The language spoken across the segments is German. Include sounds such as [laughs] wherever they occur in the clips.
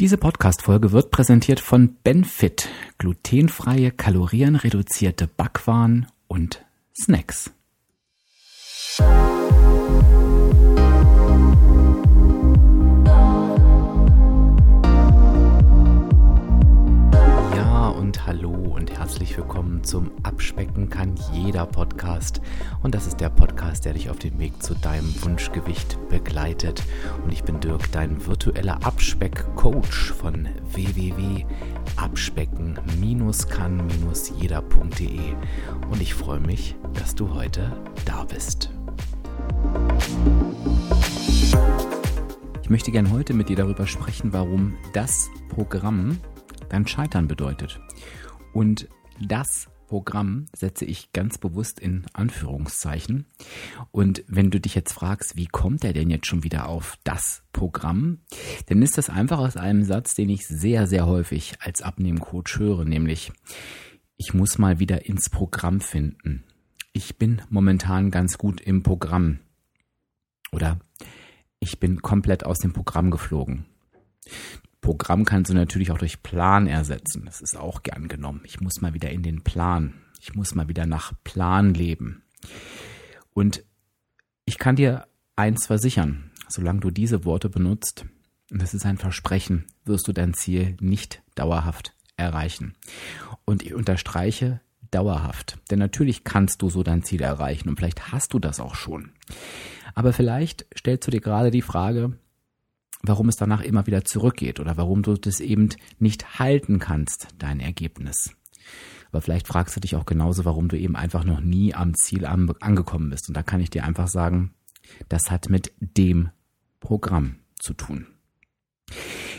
Diese Podcast-Folge wird präsentiert von Benfit, glutenfreie, kalorienreduzierte Backwaren und Snacks. Herzlich willkommen zum Abspecken kann jeder Podcast. Und das ist der Podcast, der dich auf dem Weg zu deinem Wunschgewicht begleitet. Und ich bin Dirk, dein virtueller Abspeck-Coach von www.abspecken-kann-jeder.de. Und ich freue mich, dass du heute da bist. Ich möchte gern heute mit dir darüber sprechen, warum das Programm dein Scheitern bedeutet. Und das Programm setze ich ganz bewusst in Anführungszeichen. Und wenn du dich jetzt fragst, wie kommt er denn jetzt schon wieder auf das Programm, dann ist das einfach aus einem Satz, den ich sehr, sehr häufig als Abnehmcoach höre, nämlich, ich muss mal wieder ins Programm finden. Ich bin momentan ganz gut im Programm. Oder ich bin komplett aus dem Programm geflogen. Programm kannst du natürlich auch durch Plan ersetzen. Das ist auch gern genommen. Ich muss mal wieder in den Plan. Ich muss mal wieder nach Plan leben. Und ich kann dir eins versichern, solange du diese Worte benutzt, und das ist ein Versprechen, wirst du dein Ziel nicht dauerhaft erreichen. Und ich unterstreiche dauerhaft, denn natürlich kannst du so dein Ziel erreichen und vielleicht hast du das auch schon. Aber vielleicht stellst du dir gerade die Frage, warum es danach immer wieder zurückgeht oder warum du das eben nicht halten kannst, dein Ergebnis. Aber vielleicht fragst du dich auch genauso, warum du eben einfach noch nie am Ziel angekommen bist. Und da kann ich dir einfach sagen, das hat mit dem Programm zu tun.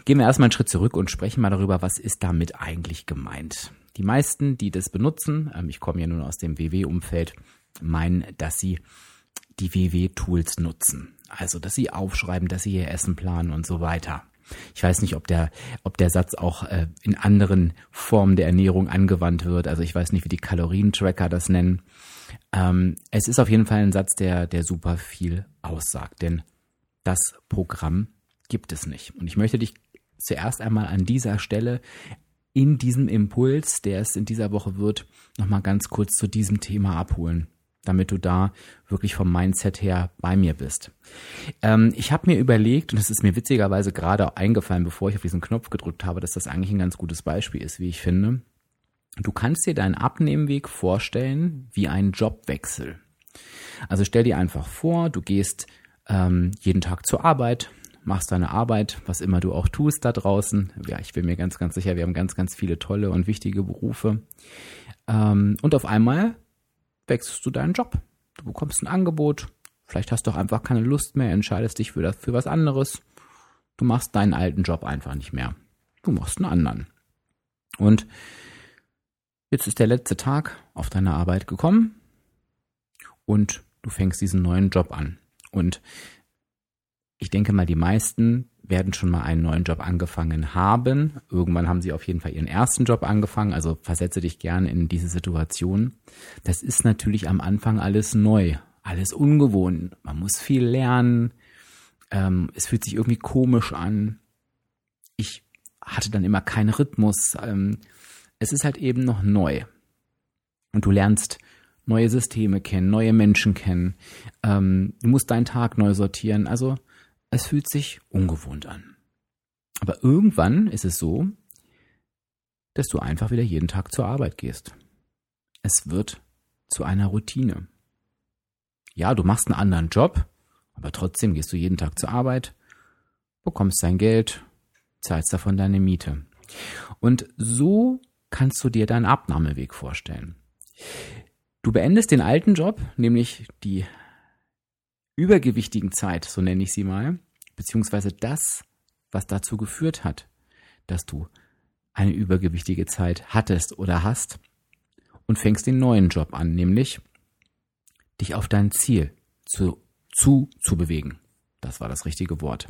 Gehen wir erstmal einen Schritt zurück und sprechen mal darüber, was ist damit eigentlich gemeint. Die meisten, die das benutzen, ähm, ich komme ja nun aus dem WW-Umfeld, meinen, dass sie die WW-Tools nutzen. Also, dass sie aufschreiben, dass sie ihr Essen planen und so weiter. Ich weiß nicht, ob der, ob der Satz auch äh, in anderen Formen der Ernährung angewandt wird. Also ich weiß nicht, wie die Kalorientracker das nennen. Ähm, es ist auf jeden Fall ein Satz, der, der super viel aussagt, denn das Programm gibt es nicht. Und ich möchte dich zuerst einmal an dieser Stelle in diesem Impuls, der es in dieser Woche wird, nochmal ganz kurz zu diesem Thema abholen damit du da wirklich vom Mindset her bei mir bist. Ähm, ich habe mir überlegt, und es ist mir witzigerweise gerade eingefallen, bevor ich auf diesen Knopf gedrückt habe, dass das eigentlich ein ganz gutes Beispiel ist, wie ich finde. Du kannst dir deinen Abnehmweg vorstellen wie einen Jobwechsel. Also stell dir einfach vor, du gehst ähm, jeden Tag zur Arbeit, machst deine Arbeit, was immer du auch tust da draußen. Ja, ich bin mir ganz, ganz sicher, wir haben ganz, ganz viele tolle und wichtige Berufe. Ähm, und auf einmal wechselst du deinen Job. Du bekommst ein Angebot, vielleicht hast du auch einfach keine Lust mehr, entscheidest dich für, das, für was anderes. Du machst deinen alten Job einfach nicht mehr. Du machst einen anderen. Und jetzt ist der letzte Tag auf deiner Arbeit gekommen und du fängst diesen neuen Job an. Und ich denke mal, die meisten werden schon mal einen neuen Job angefangen haben. Irgendwann haben sie auf jeden Fall ihren ersten Job angefangen. Also versetze dich gerne in diese Situation. Das ist natürlich am Anfang alles neu, alles ungewohnt. Man muss viel lernen. Ähm, es fühlt sich irgendwie komisch an. Ich hatte dann immer keinen Rhythmus. Ähm, es ist halt eben noch neu. Und du lernst neue Systeme kennen, neue Menschen kennen. Ähm, du musst deinen Tag neu sortieren. Also es fühlt sich ungewohnt an. Aber irgendwann ist es so, dass du einfach wieder jeden Tag zur Arbeit gehst. Es wird zu einer Routine. Ja, du machst einen anderen Job, aber trotzdem gehst du jeden Tag zur Arbeit, bekommst dein Geld, zahlst davon deine Miete. Und so kannst du dir deinen Abnahmeweg vorstellen. Du beendest den alten Job, nämlich die übergewichtigen Zeit, so nenne ich sie mal, beziehungsweise das, was dazu geführt hat, dass du eine übergewichtige Zeit hattest oder hast und fängst den neuen Job an, nämlich dich auf dein Ziel zu, zu, zu bewegen. Das war das richtige Wort.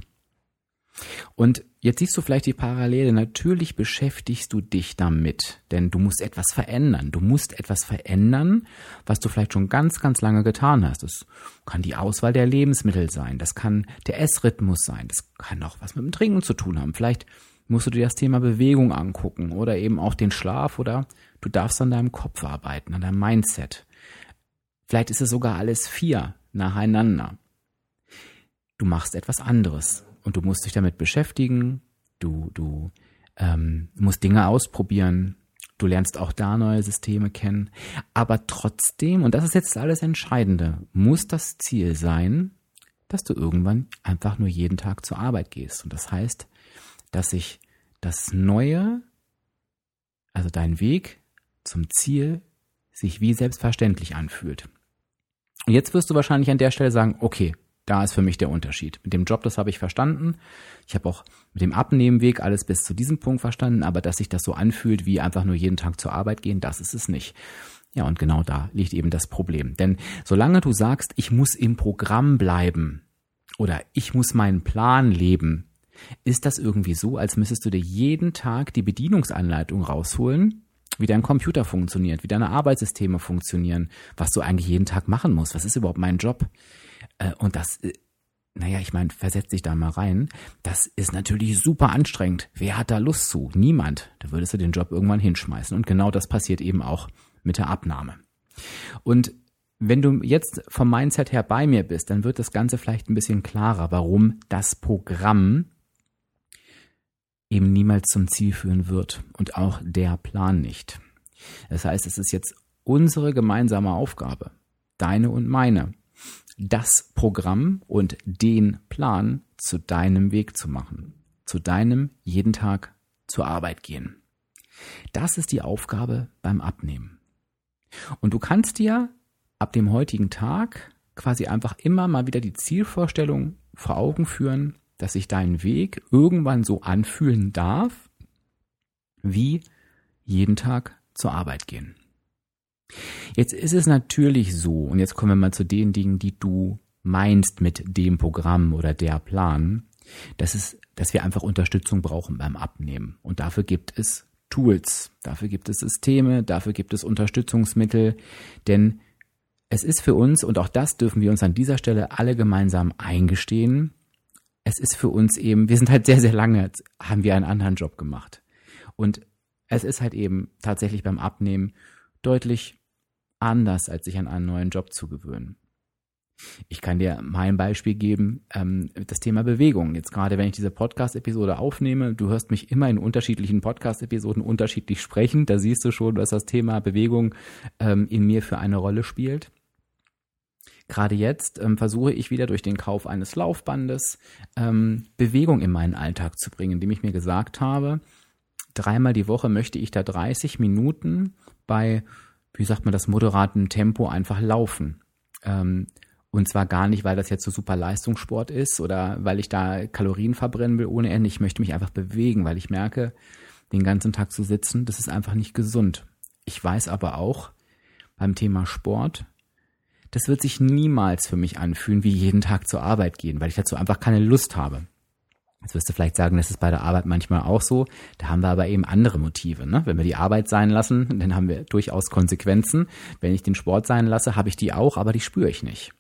Und jetzt siehst du vielleicht die Parallele. Natürlich beschäftigst du dich damit, denn du musst etwas verändern. Du musst etwas verändern, was du vielleicht schon ganz, ganz lange getan hast. Das kann die Auswahl der Lebensmittel sein. Das kann der Essrhythmus sein. Das kann auch was mit dem Trinken zu tun haben. Vielleicht musst du dir das Thema Bewegung angucken oder eben auch den Schlaf oder du darfst an deinem Kopf arbeiten, an deinem Mindset. Vielleicht ist es sogar alles vier nacheinander. Du machst etwas anderes und du musst dich damit beschäftigen, du, du ähm, musst Dinge ausprobieren, du lernst auch da neue Systeme kennen. Aber trotzdem, und das ist jetzt alles Entscheidende, muss das Ziel sein, dass du irgendwann einfach nur jeden Tag zur Arbeit gehst. Und das heißt, dass sich das Neue, also dein Weg zum Ziel, sich wie selbstverständlich anfühlt. Und jetzt wirst du wahrscheinlich an der Stelle sagen, okay, da ist für mich der Unterschied. Mit dem Job, das habe ich verstanden. Ich habe auch mit dem Abnehmenweg alles bis zu diesem Punkt verstanden, aber dass sich das so anfühlt, wie einfach nur jeden Tag zur Arbeit gehen, das ist es nicht. Ja, und genau da liegt eben das Problem. Denn solange du sagst, ich muss im Programm bleiben oder ich muss meinen Plan leben, ist das irgendwie so, als müsstest du dir jeden Tag die Bedienungsanleitung rausholen, wie dein Computer funktioniert, wie deine Arbeitssysteme funktionieren, was du eigentlich jeden Tag machen musst. Was ist überhaupt mein Job? Äh, und das, äh, naja, ich meine, versetz dich da mal rein. Das ist natürlich super anstrengend. Wer hat da Lust zu? Niemand. Da würdest du den Job irgendwann hinschmeißen. Und genau das passiert eben auch mit der Abnahme. Und wenn du jetzt vom Mindset her bei mir bist, dann wird das Ganze vielleicht ein bisschen klarer, warum das Programm eben niemals zum Ziel führen wird und auch der Plan nicht. Das heißt, es ist jetzt unsere gemeinsame Aufgabe, deine und meine, das Programm und den Plan zu deinem Weg zu machen, zu deinem jeden Tag zur Arbeit gehen. Das ist die Aufgabe beim Abnehmen. Und du kannst dir ab dem heutigen Tag quasi einfach immer mal wieder die Zielvorstellung vor Augen führen, dass sich dein Weg irgendwann so anfühlen darf, wie jeden Tag zur Arbeit gehen. Jetzt ist es natürlich so, und jetzt kommen wir mal zu den Dingen, die du meinst mit dem Programm oder der Plan, dass es, dass wir einfach Unterstützung brauchen beim Abnehmen. Und dafür gibt es Tools, dafür gibt es Systeme, dafür gibt es Unterstützungsmittel, denn es ist für uns, und auch das dürfen wir uns an dieser Stelle alle gemeinsam eingestehen, es ist für uns eben, wir sind halt sehr, sehr lange, haben wir einen anderen Job gemacht. Und es ist halt eben tatsächlich beim Abnehmen deutlich anders, als sich an einen neuen Job zu gewöhnen. Ich kann dir mein Beispiel geben, ähm, das Thema Bewegung. Jetzt gerade, wenn ich diese Podcast-Episode aufnehme, du hörst mich immer in unterschiedlichen Podcast-Episoden unterschiedlich sprechen. Da siehst du schon, dass das Thema Bewegung ähm, in mir für eine Rolle spielt. Gerade jetzt ähm, versuche ich wieder durch den Kauf eines Laufbandes ähm, Bewegung in meinen Alltag zu bringen, indem ich mir gesagt habe, dreimal die Woche möchte ich da 30 Minuten bei, wie sagt man das, moderaten Tempo einfach laufen. Ähm, und zwar gar nicht, weil das jetzt so super Leistungssport ist oder weil ich da Kalorien verbrennen will ohne Ende. Ich möchte mich einfach bewegen, weil ich merke, den ganzen Tag zu sitzen, das ist einfach nicht gesund. Ich weiß aber auch beim Thema Sport, das wird sich niemals für mich anfühlen, wie jeden Tag zur Arbeit gehen, weil ich dazu einfach keine Lust habe. Jetzt wirst du vielleicht sagen, das ist bei der Arbeit manchmal auch so. Da haben wir aber eben andere Motive. Ne? Wenn wir die Arbeit sein lassen, dann haben wir durchaus Konsequenzen. Wenn ich den Sport sein lasse, habe ich die auch, aber die spüre ich nicht.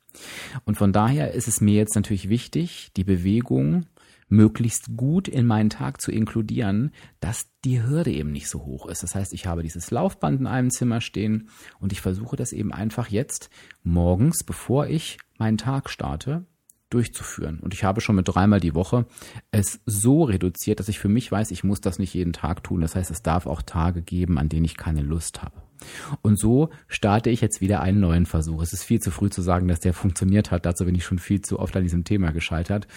Und von daher ist es mir jetzt natürlich wichtig, die Bewegung möglichst gut in meinen Tag zu inkludieren, dass die Hürde eben nicht so hoch ist. Das heißt, ich habe dieses Laufband in einem Zimmer stehen und ich versuche das eben einfach jetzt morgens, bevor ich meinen Tag starte, durchzuführen. Und ich habe schon mit dreimal die Woche es so reduziert, dass ich für mich weiß, ich muss das nicht jeden Tag tun. Das heißt, es darf auch Tage geben, an denen ich keine Lust habe. Und so starte ich jetzt wieder einen neuen Versuch. Es ist viel zu früh zu sagen, dass der funktioniert hat. Dazu bin ich schon viel zu oft an diesem Thema gescheitert.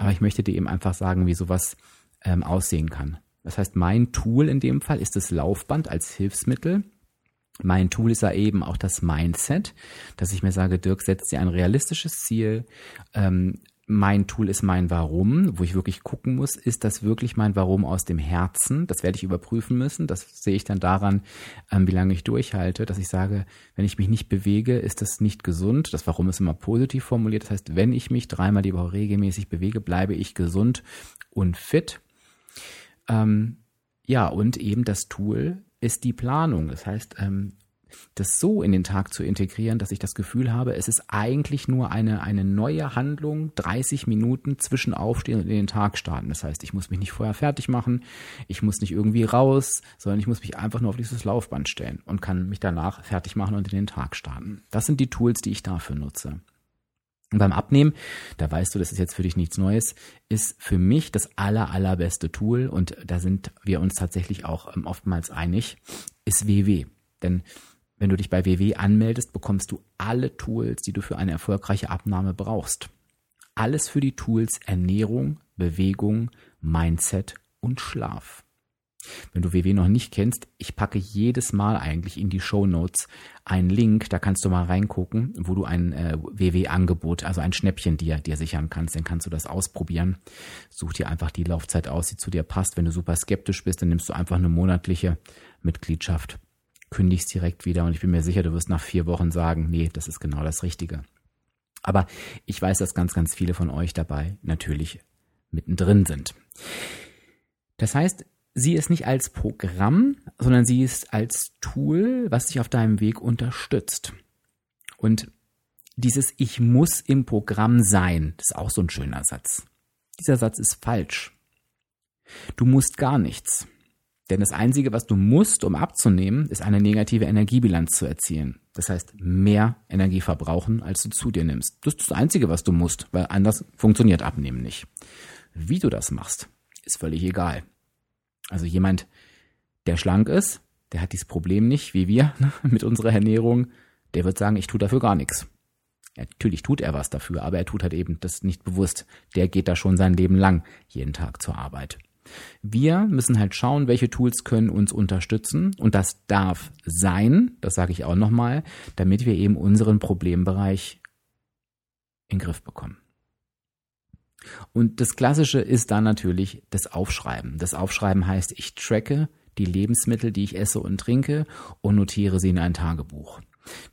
Aber ich möchte dir eben einfach sagen, wie sowas ähm, aussehen kann. Das heißt, mein Tool in dem Fall ist das Laufband als Hilfsmittel. Mein Tool ist ja eben auch das Mindset, dass ich mir sage, Dirk, setzt dir ein realistisches Ziel, ähm, mein Tool ist mein Warum, wo ich wirklich gucken muss, ist das wirklich mein Warum aus dem Herzen? Das werde ich überprüfen müssen. Das sehe ich dann daran, ähm, wie lange ich durchhalte, dass ich sage, wenn ich mich nicht bewege, ist das nicht gesund. Das Warum ist immer positiv formuliert. Das heißt, wenn ich mich dreimal die Woche regelmäßig bewege, bleibe ich gesund und fit. Ähm, ja, und eben das Tool ist die Planung. Das heißt, ähm, das so in den Tag zu integrieren, dass ich das Gefühl habe, es ist eigentlich nur eine, eine neue Handlung, 30 Minuten zwischen Aufstehen und in den Tag starten. Das heißt, ich muss mich nicht vorher fertig machen, ich muss nicht irgendwie raus, sondern ich muss mich einfach nur auf dieses Laufband stellen und kann mich danach fertig machen und in den Tag starten. Das sind die Tools, die ich dafür nutze. Und beim Abnehmen, da weißt du, das ist jetzt für dich nichts Neues, ist für mich das aller, allerbeste Tool und da sind wir uns tatsächlich auch ähm, oftmals einig, ist WW. Denn wenn du dich bei WW anmeldest, bekommst du alle Tools, die du für eine erfolgreiche Abnahme brauchst. Alles für die Tools Ernährung, Bewegung, Mindset und Schlaf. Wenn du WW noch nicht kennst, ich packe jedes Mal eigentlich in die Show Notes einen Link, da kannst du mal reingucken, wo du ein äh, WW-Angebot, also ein Schnäppchen dir, dir sichern kannst, dann kannst du das ausprobieren. Such dir einfach die Laufzeit aus, die zu dir passt. Wenn du super skeptisch bist, dann nimmst du einfach eine monatliche Mitgliedschaft kündigst direkt wieder und ich bin mir sicher, du wirst nach vier Wochen sagen, nee, das ist genau das Richtige. Aber ich weiß, dass ganz, ganz viele von euch dabei natürlich mittendrin sind. Das heißt, sieh es nicht als Programm, sondern sieh es als Tool, was dich auf deinem Weg unterstützt. Und dieses Ich muss im Programm sein, das ist auch so ein schöner Satz. Dieser Satz ist falsch. Du musst gar nichts. Denn das Einzige, was du musst, um abzunehmen, ist eine negative Energiebilanz zu erzielen. Das heißt, mehr Energie verbrauchen, als du zu dir nimmst. Das ist das Einzige, was du musst, weil anders funktioniert Abnehmen nicht. Wie du das machst, ist völlig egal. Also jemand, der schlank ist, der hat dieses Problem nicht, wie wir [laughs] ne, mit unserer Ernährung, der wird sagen, ich tue dafür gar nichts. Ja, natürlich tut er was dafür, aber er tut halt eben das nicht bewusst. Der geht da schon sein Leben lang jeden Tag zur Arbeit. Wir müssen halt schauen, welche Tools können uns unterstützen und das darf sein, das sage ich auch nochmal, damit wir eben unseren Problembereich in den Griff bekommen. Und das Klassische ist dann natürlich das Aufschreiben. Das Aufschreiben heißt, ich tracke die Lebensmittel, die ich esse und trinke und notiere sie in ein Tagebuch.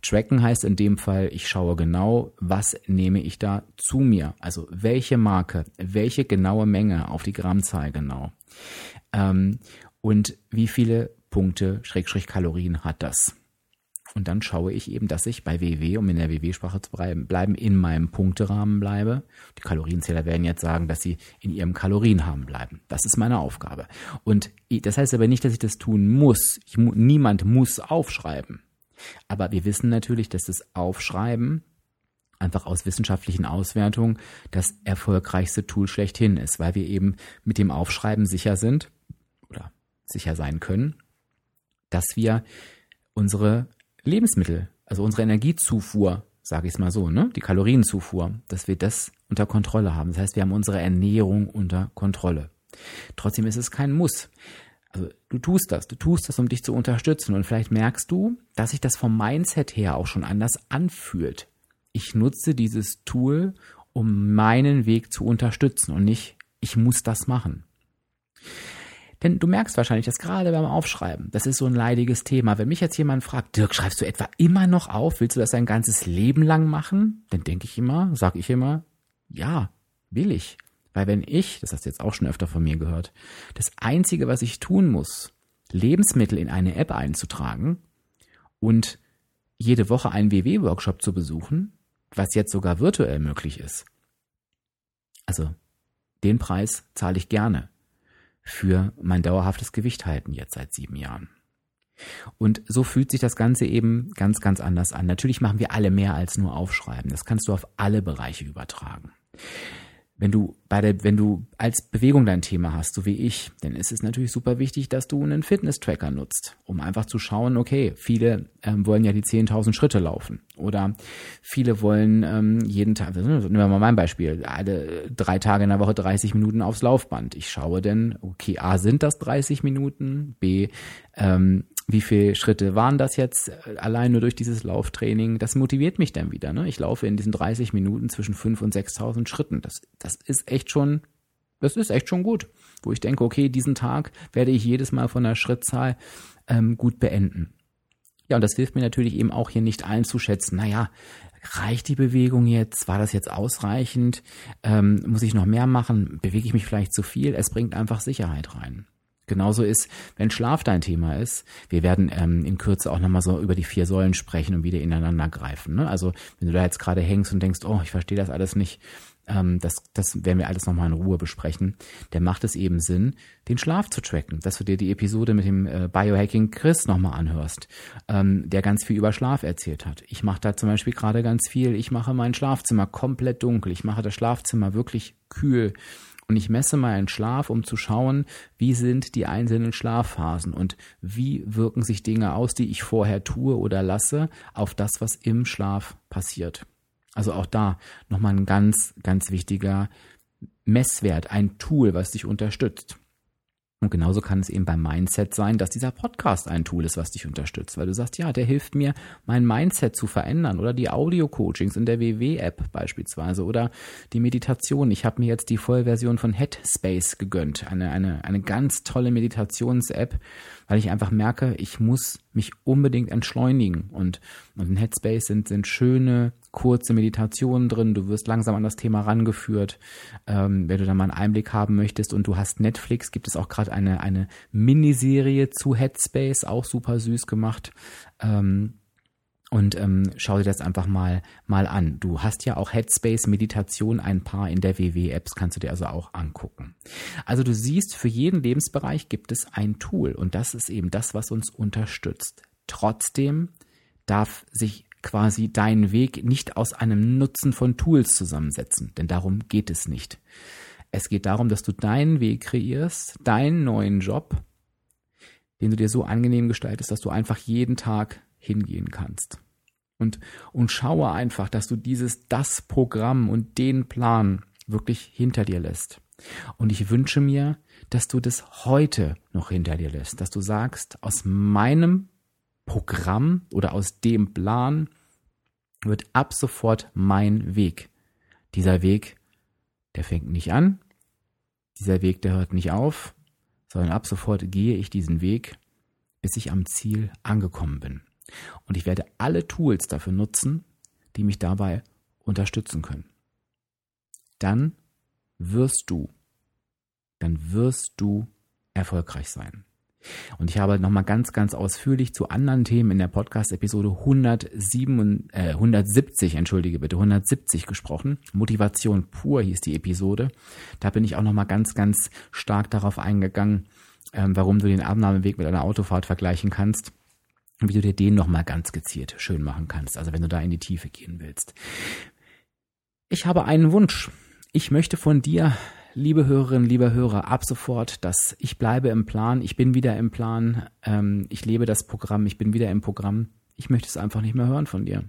Tracken heißt in dem Fall, ich schaue genau, was nehme ich da zu mir. Also welche Marke, welche genaue Menge auf die Grammzahl genau. Ähm, und wie viele Punkte, Schrägstrich Kalorien hat das. Und dann schaue ich eben, dass ich bei WW, um in der WW-Sprache zu bleiben, in meinem Punkterahmen bleibe. Die Kalorienzähler werden jetzt sagen, dass sie in ihrem Kalorienrahmen bleiben. Das ist meine Aufgabe. Und das heißt aber nicht, dass ich das tun muss. Ich, niemand muss aufschreiben. Aber wir wissen natürlich, dass das Aufschreiben einfach aus wissenschaftlichen Auswertungen das erfolgreichste Tool schlechthin ist, weil wir eben mit dem Aufschreiben sicher sind oder sicher sein können, dass wir unsere Lebensmittel, also unsere Energiezufuhr, sage ich es mal so, ne, die Kalorienzufuhr, dass wir das unter Kontrolle haben. Das heißt, wir haben unsere Ernährung unter Kontrolle. Trotzdem ist es kein Muss. Also du tust das, du tust das, um dich zu unterstützen und vielleicht merkst du, dass sich das vom Mindset her auch schon anders anfühlt. Ich nutze dieses Tool, um meinen Weg zu unterstützen und nicht, ich muss das machen. Denn du merkst wahrscheinlich, dass gerade beim Aufschreiben, das ist so ein leidiges Thema. Wenn mich jetzt jemand fragt, Dirk, schreibst du etwa immer noch auf? Willst du das dein ganzes Leben lang machen? Dann denke ich immer, sage ich immer, ja, will ich. Weil wenn ich, das hast du jetzt auch schon öfter von mir gehört, das Einzige, was ich tun muss, Lebensmittel in eine App einzutragen und jede Woche einen WW-Workshop zu besuchen, was jetzt sogar virtuell möglich ist. Also den Preis zahle ich gerne für mein dauerhaftes Gewicht halten jetzt seit sieben Jahren. Und so fühlt sich das Ganze eben ganz, ganz anders an. Natürlich machen wir alle mehr als nur aufschreiben. Das kannst du auf alle Bereiche übertragen wenn du bei der, wenn du als Bewegung dein Thema hast, so wie ich, dann ist es natürlich super wichtig, dass du einen Fitness-Tracker nutzt, um einfach zu schauen, okay, viele ähm, wollen ja die 10.000 Schritte laufen oder viele wollen ähm, jeden Tag, nehmen wir mal mein Beispiel, alle drei Tage in der Woche 30 Minuten aufs Laufband. Ich schaue denn, okay, A, sind das 30 Minuten, B, ähm, wie viele Schritte waren das jetzt äh, allein nur durch dieses Lauftraining? Das motiviert mich dann wieder. Ne? Ich laufe in diesen 30 Minuten zwischen 5.000 und 6.000 Schritten. Das, das ist echt schon, das ist echt schon gut. Wo ich denke, okay, diesen Tag werde ich jedes Mal von der Schrittzahl ähm, gut beenden. Ja, und das hilft mir natürlich eben auch hier nicht einzuschätzen, naja, reicht die Bewegung jetzt? War das jetzt ausreichend? Ähm, muss ich noch mehr machen? Bewege ich mich vielleicht zu viel? Es bringt einfach Sicherheit rein. Genauso ist, wenn Schlaf dein Thema ist. Wir werden ähm, in Kürze auch nochmal so über die vier Säulen sprechen und wieder ineinander greifen. Ne? Also wenn du da jetzt gerade hängst und denkst, oh, ich verstehe das alles nicht, ähm, das, das werden wir alles nochmal in Ruhe besprechen, der macht es eben Sinn, den Schlaf zu tracken, dass du dir die Episode mit dem äh, Biohacking Chris nochmal anhörst, ähm, der ganz viel über Schlaf erzählt hat. Ich mache da zum Beispiel gerade ganz viel, ich mache mein Schlafzimmer komplett dunkel, ich mache das Schlafzimmer wirklich kühl und ich messe meinen Schlaf, um zu schauen, wie sind die einzelnen Schlafphasen und wie wirken sich Dinge aus, die ich vorher tue oder lasse, auf das, was im Schlaf passiert. Also auch da nochmal ein ganz, ganz wichtiger Messwert, ein Tool, was dich unterstützt. Und genauso kann es eben beim Mindset sein, dass dieser Podcast ein Tool ist, was dich unterstützt, weil du sagst, ja, der hilft mir, mein Mindset zu verändern oder die Audio-Coachings in der WW-App beispielsweise oder die Meditation. Ich habe mir jetzt die Vollversion von Headspace gegönnt, eine, eine, eine ganz tolle Meditations-App, weil ich einfach merke, ich muss mich unbedingt entschleunigen und, und in Headspace sind, sind schöne, kurze Meditationen drin, du wirst langsam an das Thema rangeführt, ähm, wenn du da mal einen Einblick haben möchtest und du hast Netflix, gibt es auch gerade eine, eine Miniserie zu Headspace, auch super süß gemacht. Ähm, und ähm, schau dir das einfach mal mal an. Du hast ja auch Headspace Meditation ein paar in der WW Apps kannst du dir also auch angucken. Also du siehst, für jeden Lebensbereich gibt es ein Tool und das ist eben das, was uns unterstützt. Trotzdem darf sich quasi deinen Weg nicht aus einem Nutzen von Tools zusammensetzen, denn darum geht es nicht. Es geht darum, dass du deinen Weg kreierst, deinen neuen Job, den du dir so angenehm gestaltest, dass du einfach jeden Tag hingehen kannst. Und, und schaue einfach, dass du dieses, das Programm und den Plan wirklich hinter dir lässt. Und ich wünsche mir, dass du das heute noch hinter dir lässt, dass du sagst, aus meinem Programm oder aus dem Plan wird ab sofort mein Weg. Dieser Weg, der fängt nicht an, dieser Weg, der hört nicht auf, sondern ab sofort gehe ich diesen Weg, bis ich am Ziel angekommen bin. Und ich werde alle Tools dafür nutzen, die mich dabei unterstützen können. Dann wirst du, dann wirst du erfolgreich sein. Und ich habe nochmal ganz, ganz ausführlich zu anderen Themen in der Podcast-Episode 107, äh, 170, entschuldige bitte, 170 gesprochen. Motivation pur hieß die Episode. Da bin ich auch nochmal ganz, ganz stark darauf eingegangen, ähm, warum du den Abnahmeweg mit einer Autofahrt vergleichen kannst wie du dir den nochmal ganz gezielt schön machen kannst, also wenn du da in die Tiefe gehen willst. Ich habe einen Wunsch. Ich möchte von dir liebe Hörerinnen, liebe Hörer, ab sofort, dass ich bleibe im Plan, ich bin wieder im Plan, ähm, ich lebe das Programm, ich bin wieder im Programm. Ich möchte es einfach nicht mehr hören von dir.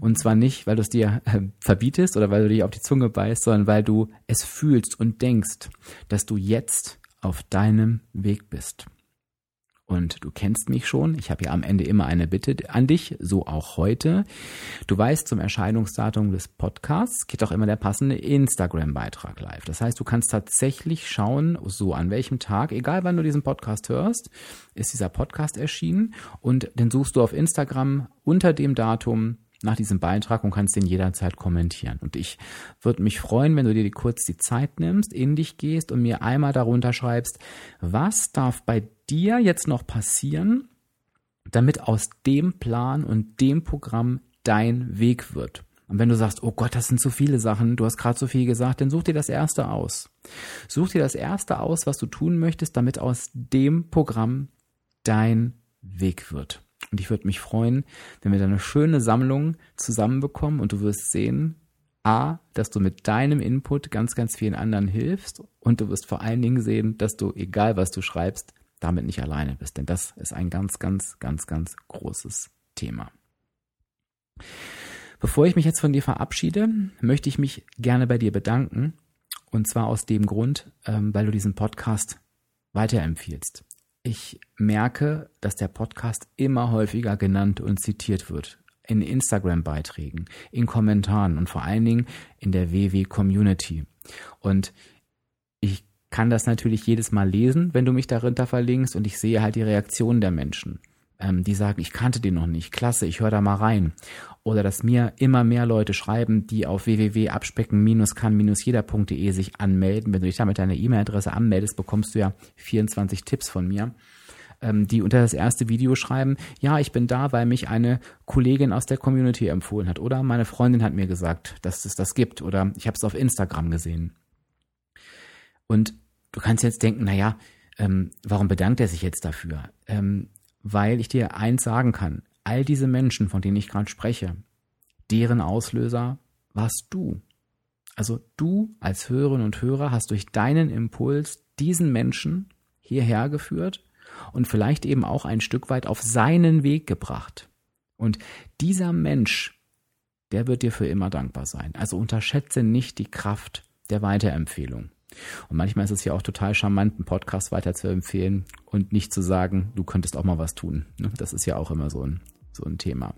Und zwar nicht, weil du es dir äh, verbietest oder weil du dich auf die Zunge beißt, sondern weil du es fühlst und denkst, dass du jetzt auf deinem Weg bist. Und du kennst mich schon. Ich habe ja am Ende immer eine Bitte an dich, so auch heute. Du weißt, zum Erscheinungsdatum des Podcasts geht auch immer der passende Instagram-Beitrag live. Das heißt, du kannst tatsächlich schauen, so an welchem Tag, egal wann du diesen Podcast hörst, ist dieser Podcast erschienen. Und dann suchst du auf Instagram unter dem Datum nach diesem Beitrag und kannst den jederzeit kommentieren. Und ich würde mich freuen, wenn du dir kurz die Zeit nimmst, in dich gehst und mir einmal darunter schreibst, was darf bei dir jetzt noch passieren, damit aus dem Plan und dem Programm dein Weg wird. Und wenn du sagst, oh Gott, das sind so viele Sachen, du hast gerade so viel gesagt, dann such dir das erste aus. Such dir das erste aus, was du tun möchtest, damit aus dem Programm dein Weg wird. Und ich würde mich freuen, wenn wir da eine schöne Sammlung zusammenbekommen und du wirst sehen, A, dass du mit deinem Input ganz, ganz vielen anderen hilfst und du wirst vor allen Dingen sehen, dass du, egal was du schreibst, damit nicht alleine bist. Denn das ist ein ganz, ganz, ganz, ganz großes Thema. Bevor ich mich jetzt von dir verabschiede, möchte ich mich gerne bei dir bedanken. Und zwar aus dem Grund, ähm, weil du diesen Podcast weiterempfiehlst. Ich merke, dass der Podcast immer häufiger genannt und zitiert wird. In Instagram-Beiträgen, in Kommentaren und vor allen Dingen in der WW-Community. Und ich kann das natürlich jedes Mal lesen, wenn du mich darunter verlinkst und ich sehe halt die Reaktionen der Menschen. ähm, die sagen, ich kannte den noch nicht, klasse, ich höre da mal rein. Oder dass mir immer mehr Leute schreiben, die auf www.abspecken-kann-jeder.de sich anmelden. Wenn du dich da mit deiner E-Mail-Adresse anmeldest, bekommst du ja 24 Tipps von mir ähm, die unter das erste Video schreiben, ja, ich bin da, weil mich eine Kollegin aus der Community empfohlen hat oder meine Freundin hat mir gesagt, dass es das gibt oder ich habe es auf Instagram gesehen. Und du kannst jetzt denken, naja, ähm, warum bedankt er sich jetzt dafür? Ähm, weil ich dir eins sagen kann, all diese Menschen, von denen ich gerade spreche, deren Auslöser warst du. Also du als Hörerin und Hörer hast durch deinen Impuls diesen Menschen hierher geführt und vielleicht eben auch ein Stück weit auf seinen Weg gebracht. Und dieser Mensch, der wird dir für immer dankbar sein. Also unterschätze nicht die Kraft der Weiterempfehlung. Und manchmal ist es ja auch total charmant, einen Podcast weiter zu empfehlen und nicht zu sagen, du könntest auch mal was tun. Ne? Das ist ja auch immer so ein, so ein Thema.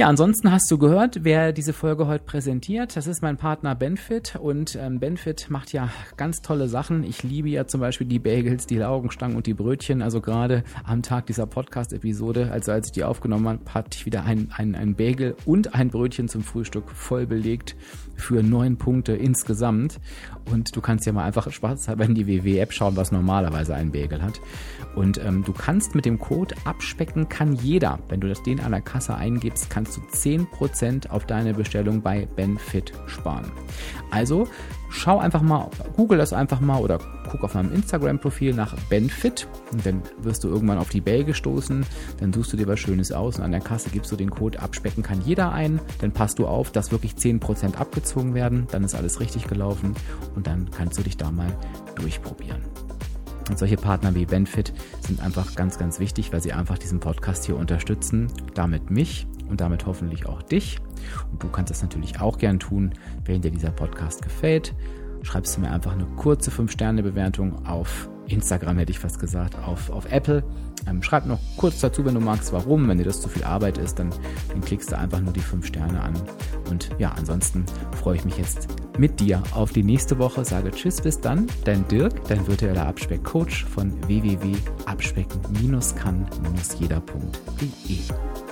Ja, ansonsten hast du gehört, wer diese Folge heute präsentiert. Das ist mein Partner Benfit und ähm, Benfit macht ja ganz tolle Sachen. Ich liebe ja zum Beispiel die Bagels, die Laugenstangen und die Brötchen. Also gerade am Tag dieser Podcast-Episode, also als ich die aufgenommen habe, hatte ich wieder ein, ein, ein Bagel und ein Brötchen zum Frühstück voll belegt für neun Punkte insgesamt. Und du kannst ja mal einfach spaßhalber in die WW-App schauen, was normalerweise ein Bagel hat. Und ähm, du kannst mit dem Code abspecken kann jeder. Wenn du das den an der Kasse eingibst, kannst kannst du 10% auf deine Bestellung bei Benfit sparen. Also schau einfach mal, google das einfach mal oder guck auf meinem Instagram-Profil nach Benfit und dann wirst du irgendwann auf die Bell gestoßen, dann suchst du dir was Schönes aus und an der Kasse gibst du den Code abspecken kann jeder ein, dann passt du auf, dass wirklich 10% abgezogen werden, dann ist alles richtig gelaufen und dann kannst du dich da mal durchprobieren. Und solche Partner wie Benfit sind einfach ganz, ganz wichtig, weil sie einfach diesen Podcast hier unterstützen, damit mich und damit hoffentlich auch dich. Und du kannst das natürlich auch gern tun, wenn dir dieser Podcast gefällt. Schreibst du mir einfach eine kurze 5-Sterne-Bewertung auf Instagram, hätte ich fast gesagt, auf, auf Apple. Ähm, schreib noch kurz dazu, wenn du magst, warum. Wenn dir das zu viel Arbeit ist, dann, dann klickst du einfach nur die 5 Sterne an. Und ja, ansonsten freue ich mich jetzt mit dir auf die nächste Woche. Sage Tschüss, bis dann. Dein Dirk, dein virtueller Abspeck-Coach von www.abspecken-kann-jeder.de.